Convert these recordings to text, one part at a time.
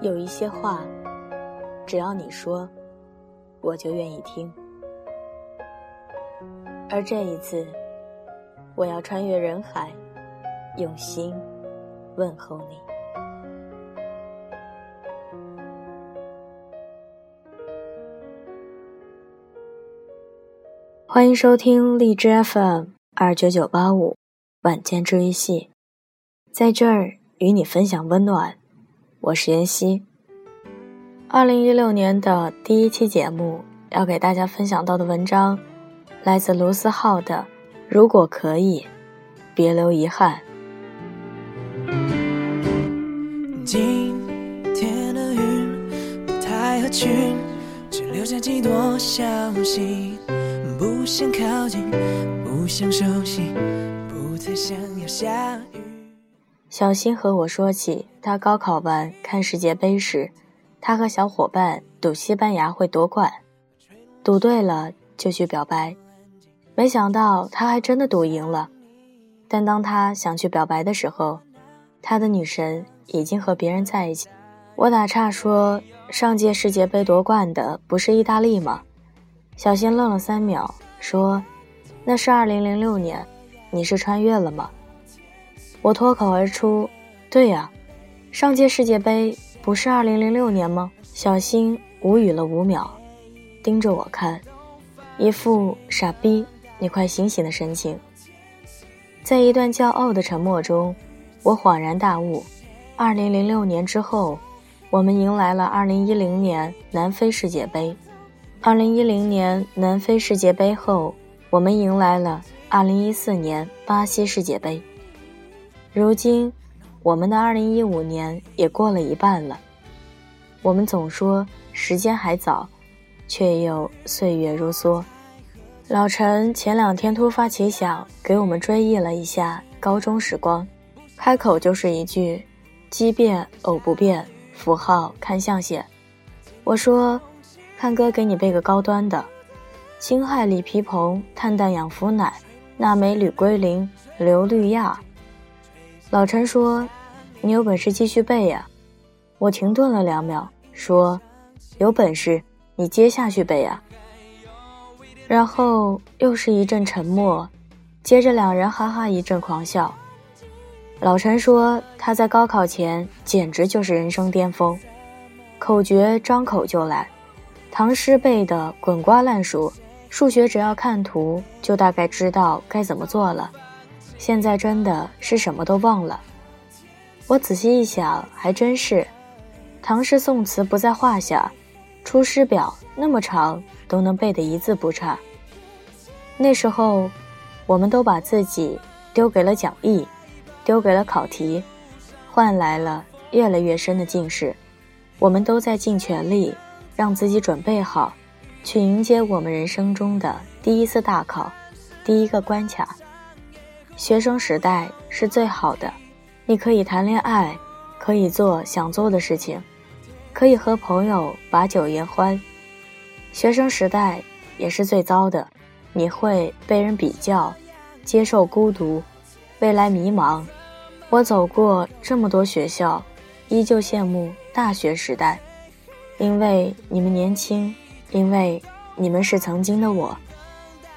有一些话，只要你说，我就愿意听。而这一次，我要穿越人海，用心问候你。欢迎收听荔枝 FM 二九九八五晚间治愈系，在这儿与你分享温暖。我是妍希。二零一六年的第一期节目要给大家分享到的文章，来自卢思浩的《如果可以，别留遗憾》。今天的云不太合群，只留下几朵消息，不想靠近，不想熟悉，不太想要下雨。小新和我说起，他高考完看世界杯时，他和小伙伴赌西班牙会夺冠，赌对了就去表白，没想到他还真的赌赢了。但当他想去表白的时候，他的女神已经和别人在一起。我打岔说：“上届世界杯夺冠的不是意大利吗？”小新愣了三秒，说：“那是2006年，你是穿越了吗？”我脱口而出：“对呀，上届世界杯不是二零零六年吗？”小新无语了五秒，盯着我看，一副“傻逼，你快醒醒”的神情。在一段骄傲的沉默中，我恍然大悟：二零零六年之后，我们迎来了二零一零年南非世界杯；二零一零年南非世界杯后，我们迎来了二零一四年巴西世界杯。如今，我们的二零一五年也过了一半了。我们总说时间还早，却又岁月如梭。老陈前两天突发奇想，给我们追忆了一下高中时光，开口就是一句：“奇变偶不变，符号看象限。”我说：“看哥给你背个高端的，氢氦锂铍硼碳氮氧氟氖钠镁铝硅磷硫氯氩。”老陈说：“你有本事继续背呀！”我停顿了两秒，说：“有本事你接下去背呀！”然后又是一阵沉默，接着两人哈哈一阵狂笑。老陈说：“他在高考前简直就是人生巅峰，口诀张口就来，唐诗背的滚瓜烂熟，数学只要看图就大概知道该怎么做了。”现在真的是什么都忘了。我仔细一想，还真是，唐诗宋词不在话下，《出师表》那么长都能背得一字不差。那时候，我们都把自己丢给了讲义，丢给了考题，换来了越来越深的近视。我们都在尽全力让自己准备好，去迎接我们人生中的第一次大考，第一个关卡。学生时代是最好的，你可以谈恋爱，可以做想做的事情，可以和朋友把酒言欢。学生时代也是最糟的，你会被人比较，接受孤独，未来迷茫。我走过这么多学校，依旧羡慕大学时代，因为你们年轻，因为你们是曾经的我，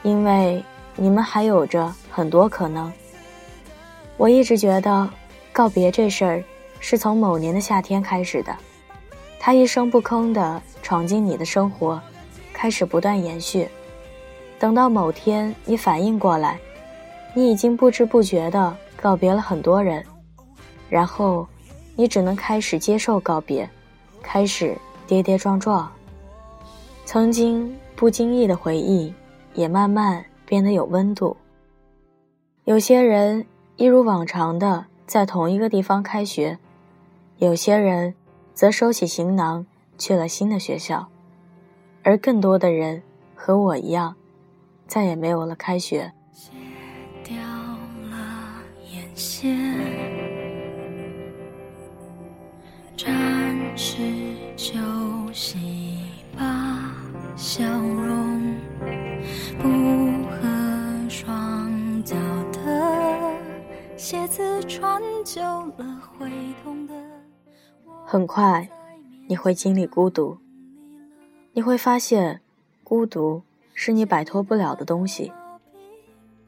因为。你们还有着很多可能。我一直觉得，告别这事儿是从某年的夏天开始的，他一声不吭地闯进你的生活，开始不断延续。等到某天你反应过来，你已经不知不觉地告别了很多人，然后你只能开始接受告别，开始跌跌撞撞。曾经不经意的回忆，也慢慢。变得有温度。有些人一如往常的在同一个地方开学，有些人则收起行囊去了新的学校，而更多的人和我一样，再也没有了开学。掉了眼线，暂时休息吧，笑容不。鞋子穿久了会痛的很快，你会经历孤独。你会发现，孤独是你摆脱不了的东西。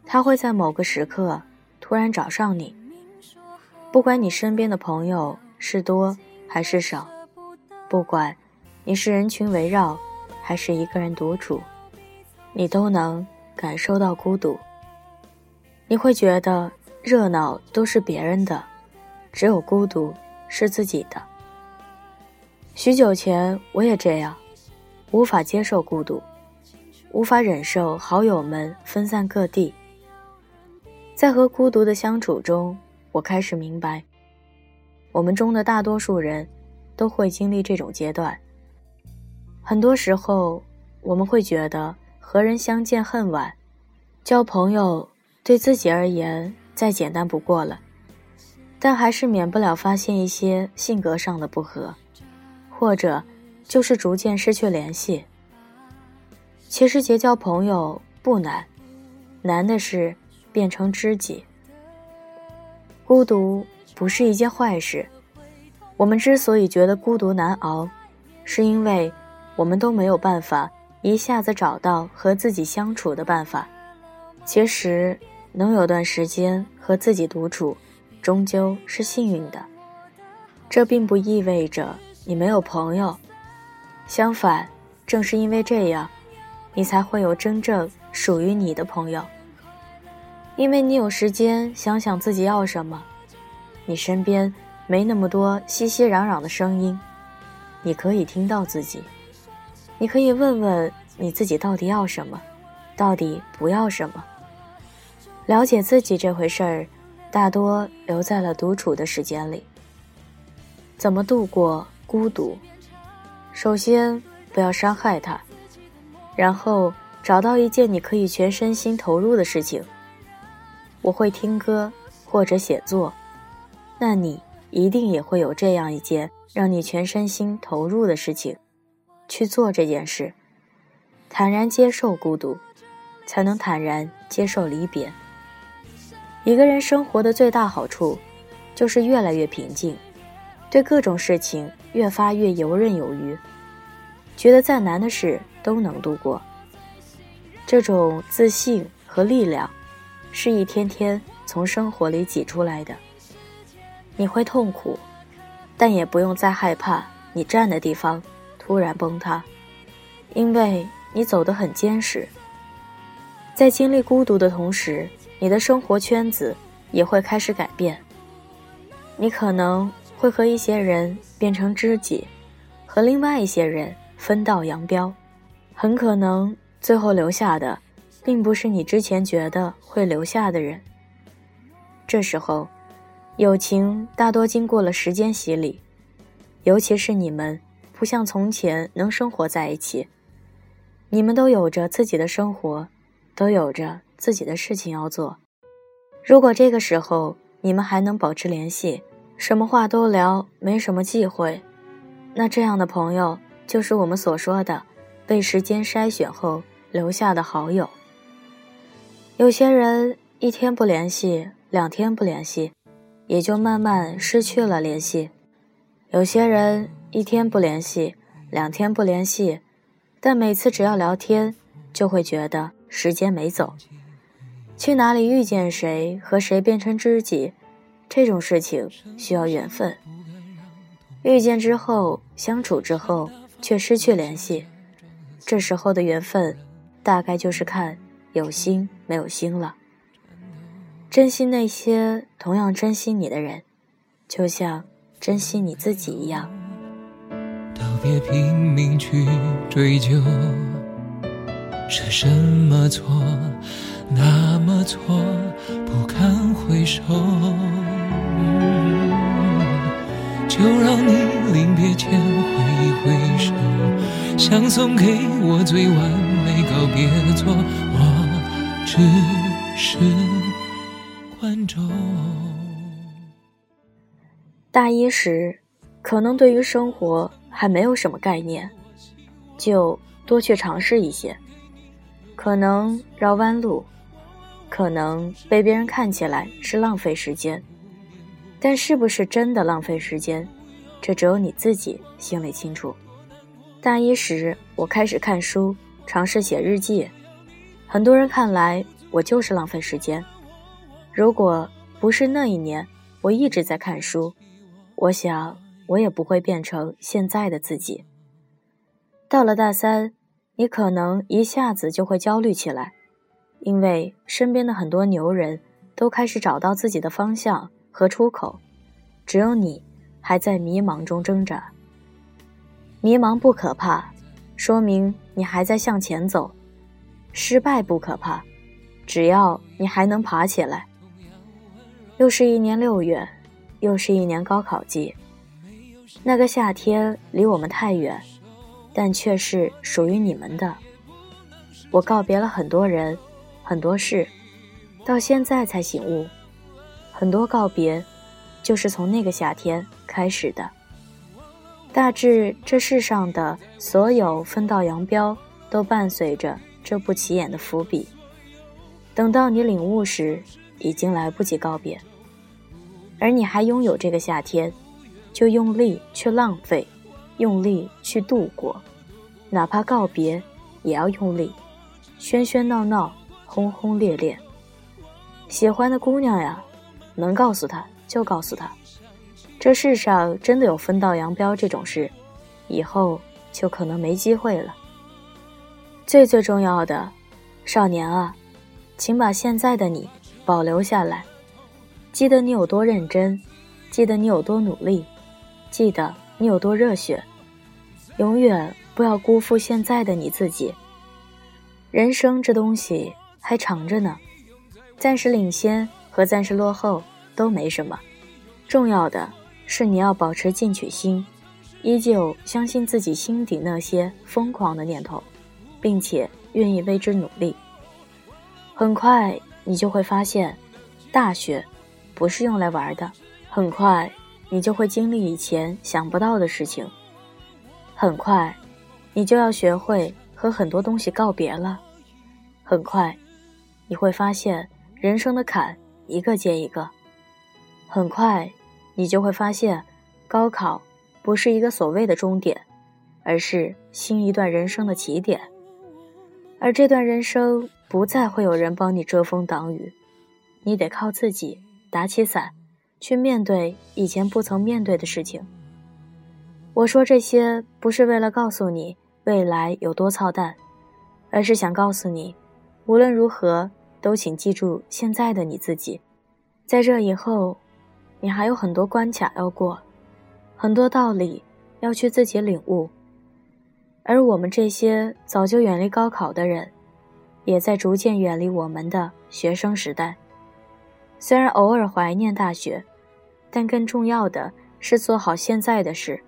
它会在某个时刻突然找上你。不管你身边的朋友是多还是少，不管你是人群围绕还是一个人独处，你都能感受到孤独。你会觉得热闹都是别人的，只有孤独是自己的。许久前我也这样，无法接受孤独，无法忍受好友们分散各地。在和孤独的相处中，我开始明白，我们中的大多数人都会经历这种阶段。很多时候，我们会觉得和人相见恨晚，交朋友对自己而言再简单不过了，但还是免不了发现一些性格上的不合。或者，就是逐渐失去联系。其实结交朋友不难，难的是变成知己。孤独不是一件坏事。我们之所以觉得孤独难熬，是因为我们都没有办法一下子找到和自己相处的办法。其实，能有段时间和自己独处，终究是幸运的。这并不意味着。你没有朋友，相反，正是因为这样，你才会有真正属于你的朋友。因为你有时间想想自己要什么，你身边没那么多熙熙攘攘的声音，你可以听到自己，你可以问问你自己到底要什么，到底不要什么。了解自己这回事儿，大多留在了独处的时间里。怎么度过？孤独，首先不要伤害他，然后找到一件你可以全身心投入的事情。我会听歌或者写作，那你一定也会有这样一件让你全身心投入的事情，去做这件事。坦然接受孤独，才能坦然接受离别。一个人生活的最大好处，就是越来越平静。对各种事情越发越游刃有余，觉得再难的事都能度过。这种自信和力量，是一天天从生活里挤出来的。你会痛苦，但也不用再害怕你站的地方突然崩塌，因为你走得很坚实。在经历孤独的同时，你的生活圈子也会开始改变。你可能。会和一些人变成知己，和另外一些人分道扬镳，很可能最后留下的，并不是你之前觉得会留下的人。这时候，友情大多经过了时间洗礼，尤其是你们不像从前能生活在一起，你们都有着自己的生活，都有着自己的事情要做。如果这个时候你们还能保持联系，什么话都聊，没什么忌讳，那这样的朋友就是我们所说的被时间筛选后留下的好友。有些人一天不联系，两天不联系，也就慢慢失去了联系；有些人一天不联系，两天不联系，但每次只要聊天，就会觉得时间没走。去哪里遇见谁，和谁变成知己。这种事情需要缘分，遇见之后相处之后却失去联系，这时候的缘分，大概就是看有心没有心了。珍惜那些同样珍惜你的人，就像珍惜你自己一样。道别拼命去追究，是什么错？那么错，不堪回首。就让你临别前挥一挥手，想送给我最完美告别作，我只是观众。大一时，可能对于生活还没有什么概念，就多去尝试一些，可能绕弯路，可能被别人看起来是浪费时间。但是不是真的浪费时间，这只有你自己心里清楚。大一时，我开始看书，尝试写日记。很多人看来，我就是浪费时间。如果不是那一年我一直在看书，我想我也不会变成现在的自己。到了大三，你可能一下子就会焦虑起来，因为身边的很多牛人都开始找到自己的方向和出口，只有你还在迷茫中挣扎。迷茫不可怕，说明你还在向前走；失败不可怕，只要你还能爬起来。又是一年六月，又是一年高考季。那个夏天离我们太远，但却是属于你们的。我告别了很多人，很多事，到现在才醒悟，很多告别，就是从那个夏天开始的。大致这世上的所有分道扬镳，都伴随着这不起眼的伏笔。等到你领悟时，已经来不及告别。而你还拥有这个夏天，就用力去浪费，用力去度过，哪怕告别，也要用力。喧喧闹闹，轰轰烈烈。喜欢的姑娘呀，能告诉她就告诉她。这世上真的有分道扬镳这种事，以后就可能没机会了。最最重要的，少年啊，请把现在的你保留下来，记得你有多认真，记得你有多努力，记得你有多热血，永远不要辜负现在的你自己。人生这东西还长着呢，暂时领先和暂时落后都没什么，重要的。是你要保持进取心，依旧相信自己心底那些疯狂的念头，并且愿意为之努力。很快你就会发现，大学不是用来玩的。很快你就会经历以前想不到的事情。很快，你就要学会和很多东西告别了。很快，你会发现人生的坎一个接一个。很快。你就会发现，高考不是一个所谓的终点，而是新一段人生的起点。而这段人生不再会有人帮你遮风挡雨，你得靠自己打起伞，去面对以前不曾面对的事情。我说这些不是为了告诉你未来有多操蛋，而是想告诉你，无论如何都请记住现在的你自己，在这以后。你还有很多关卡要过，很多道理要去自己领悟。而我们这些早就远离高考的人，也在逐渐远离我们的学生时代。虽然偶尔怀念大学，但更重要的是做好现在的事。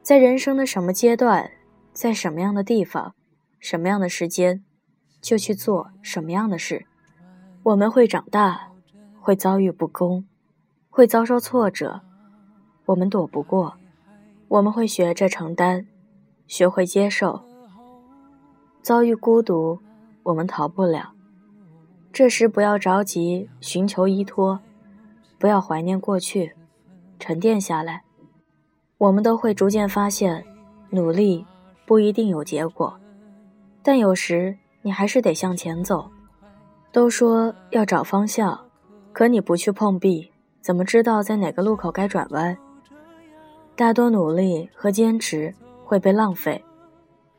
在人生的什么阶段，在什么样的地方，什么样的时间，就去做什么样的事。我们会长大，会遭遇不公。会遭受挫折，我们躲不过；我们会学着承担，学会接受。遭遇孤独，我们逃不了。这时不要着急寻求依托，不要怀念过去，沉淀下来。我们都会逐渐发现，努力不一定有结果，但有时你还是得向前走。都说要找方向，可你不去碰壁。怎么知道在哪个路口该转弯？大多努力和坚持会被浪费。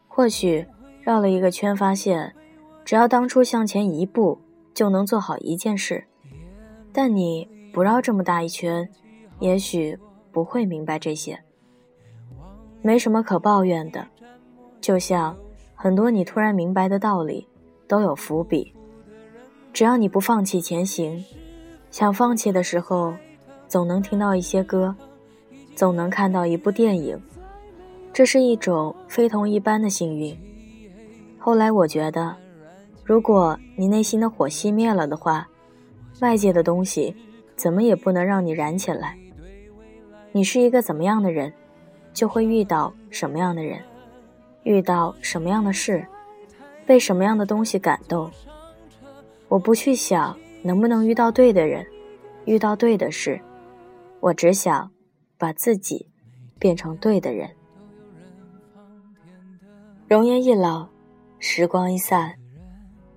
或许绕了一个圈，发现只要当初向前一步就能做好一件事，但你不绕这么大一圈，也许不会明白这些。没什么可抱怨的，就像很多你突然明白的道理都有伏笔。只要你不放弃前行。想放弃的时候，总能听到一些歌，总能看到一部电影，这是一种非同一般的幸运。后来我觉得，如果你内心的火熄灭了的话，外界的东西怎么也不能让你燃起来。你是一个怎么样的人，就会遇到什么样的人，遇到什么样的事，被什么样的东西感动。我不去想。能不能遇到对的人，遇到对的事？我只想，把自己变成对的人。容颜一老，时光一散，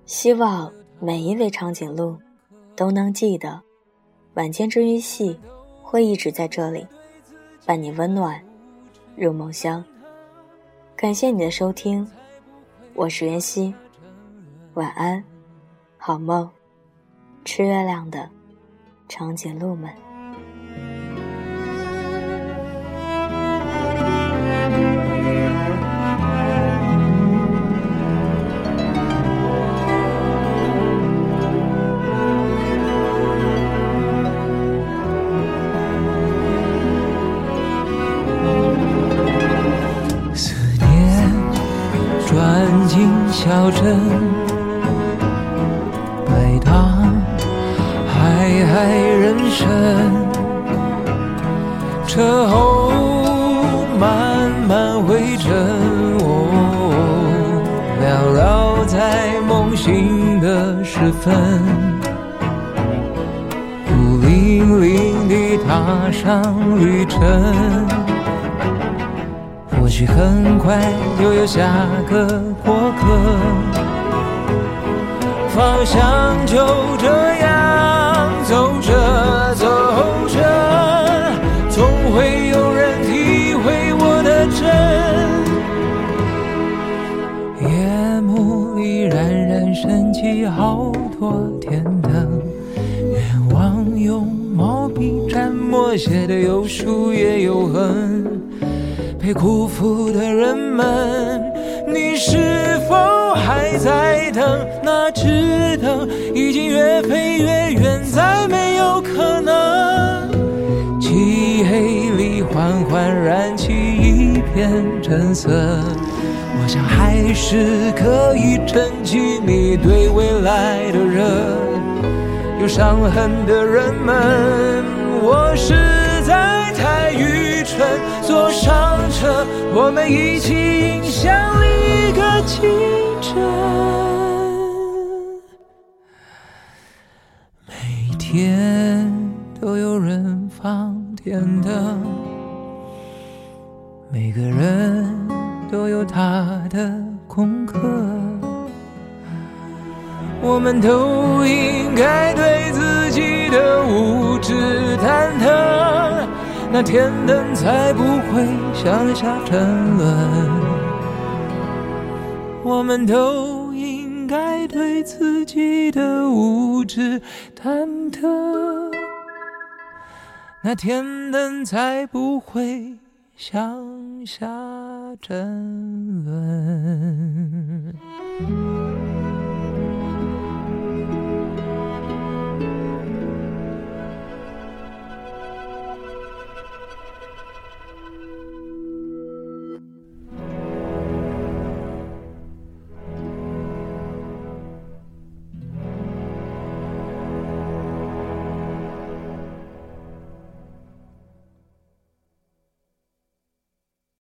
希望每一位长颈鹿都能记得，晚间治愈系会一直在这里，伴你温暖入梦乡。感谢你的收听，我是袁熙，晚安，好梦，吃月亮的长颈鹿们。小镇摆荡，海海人生。车后漫漫灰尘，缭绕在梦醒的时分，孤零零地踏上旅程。很快又有下个过客，方向就这样走着走着，总会有人体会我的真。夜幕里冉冉升起好多天灯，愿望用毛笔蘸墨写的有疏也有痕。被辜负的人们，你是否还在等？那只等已经越飞越远，再没有可能。漆黑里缓缓燃起一片橙色，我想还是可以撑起你对未来的热。有伤痕的人们，我是坐上车。我们一起迎向另一个清晨。每天都有人放天灯，每个人都有他的功课。我们都应该对自己的无知忐忑。那天灯才不会向下沉沦。我们都应该对自己的无知忐忑。那天灯才不会向下沉沦。